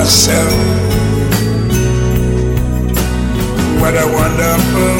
myself, what a wonderful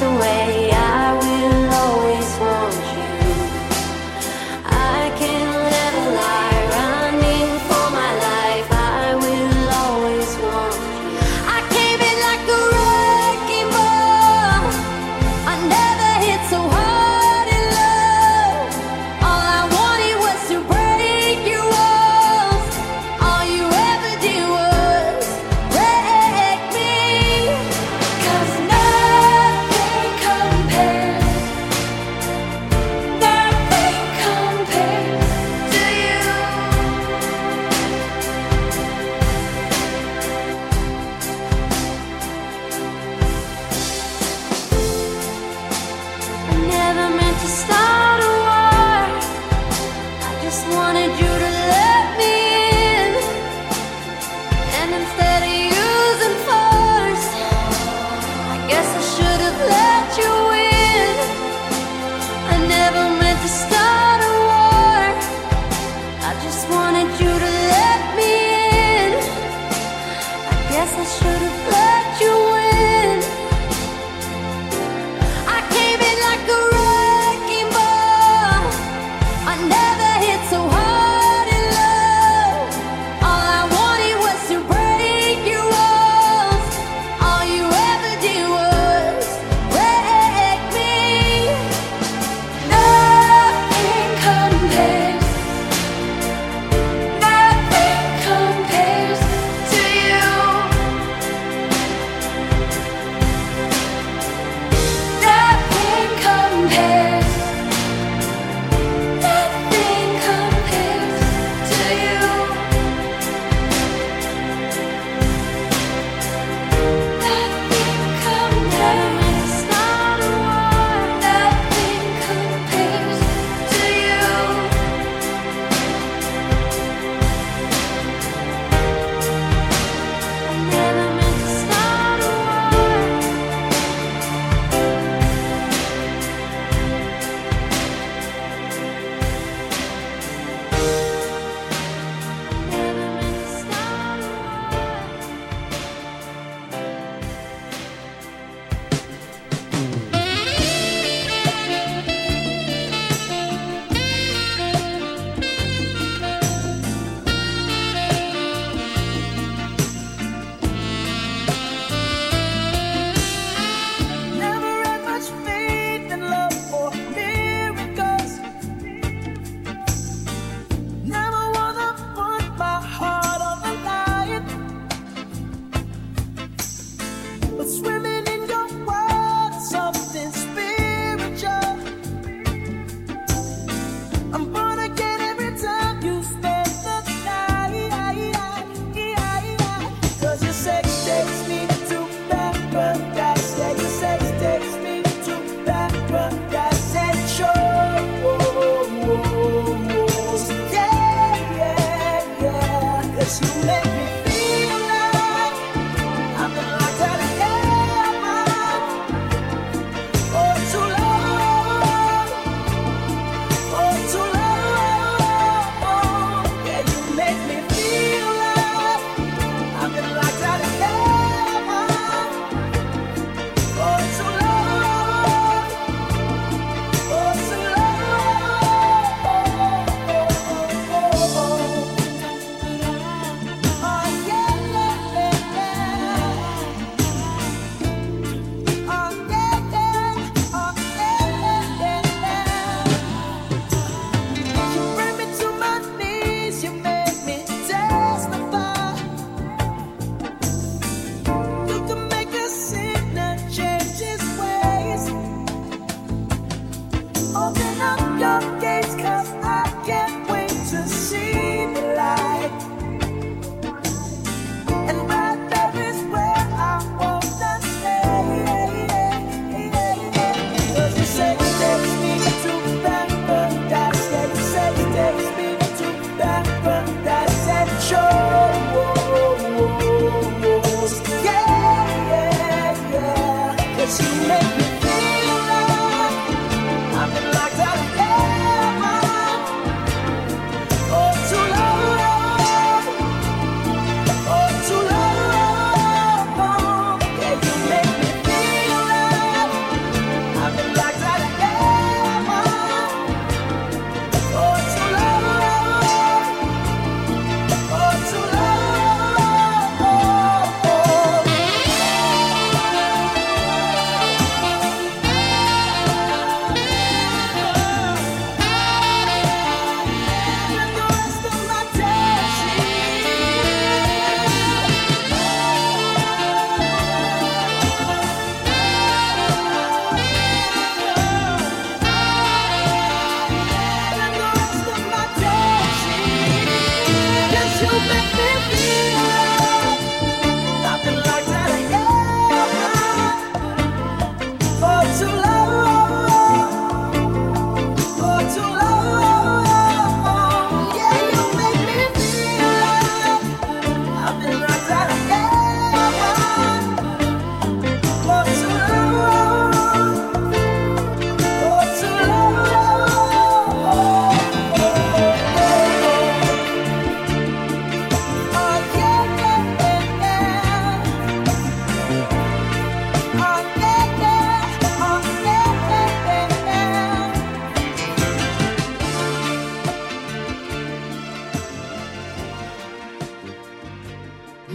Oh,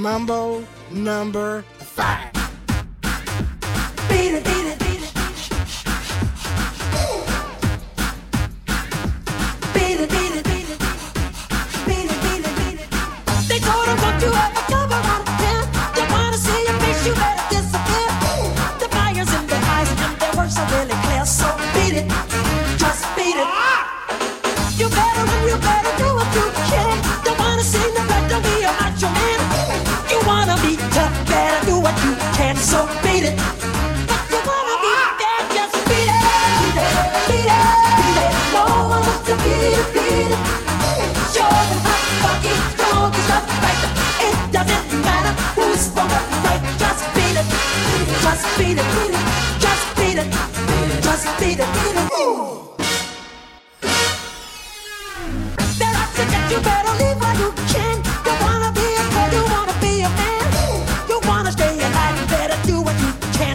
Mambo number five.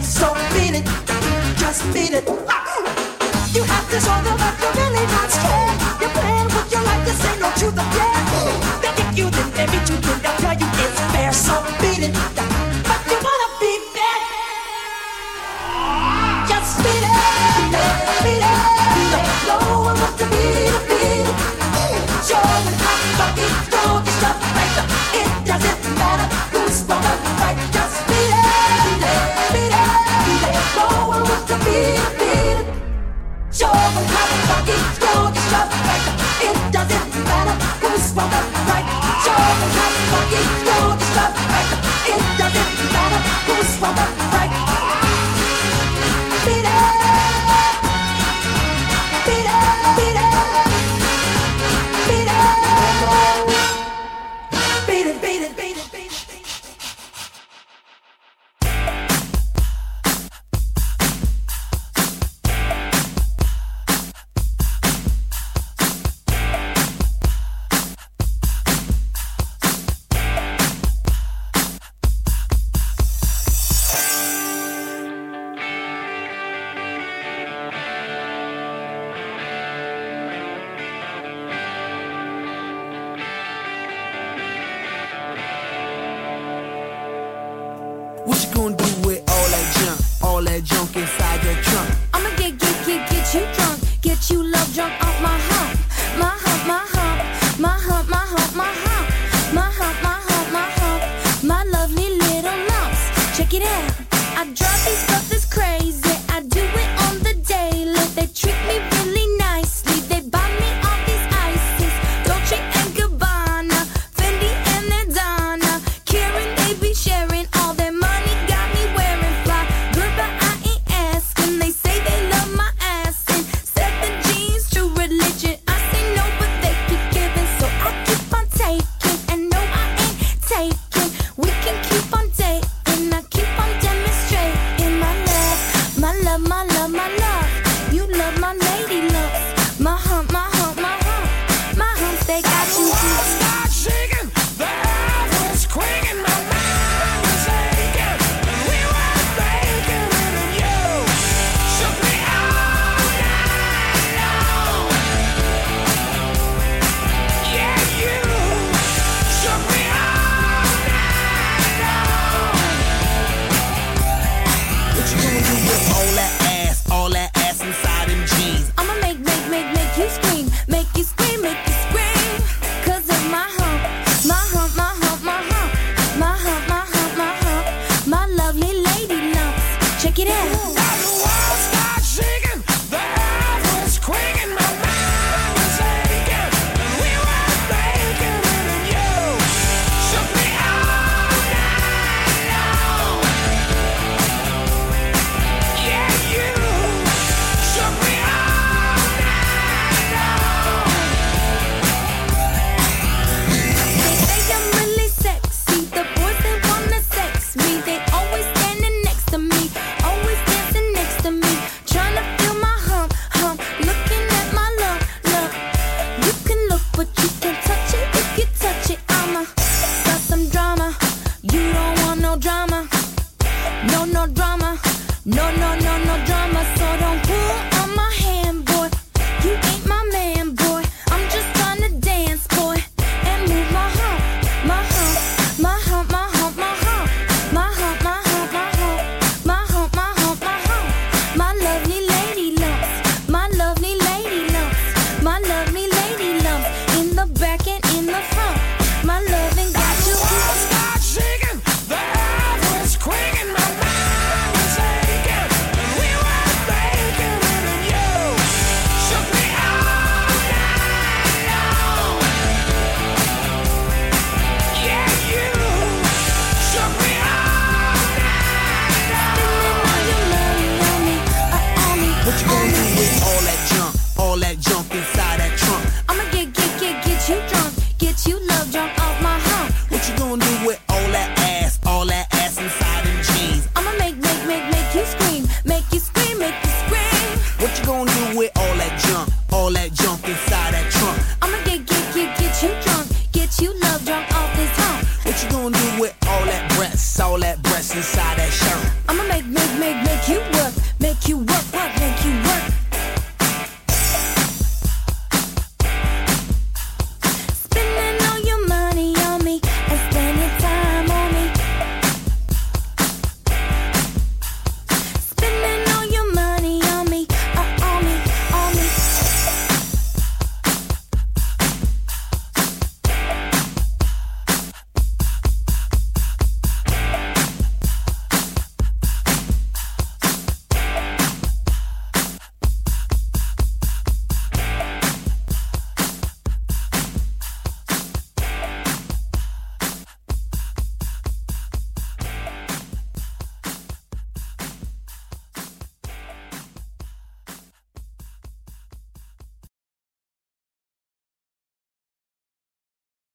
So beat it, just beat it. You have this on the back of it. Fuck it. it out.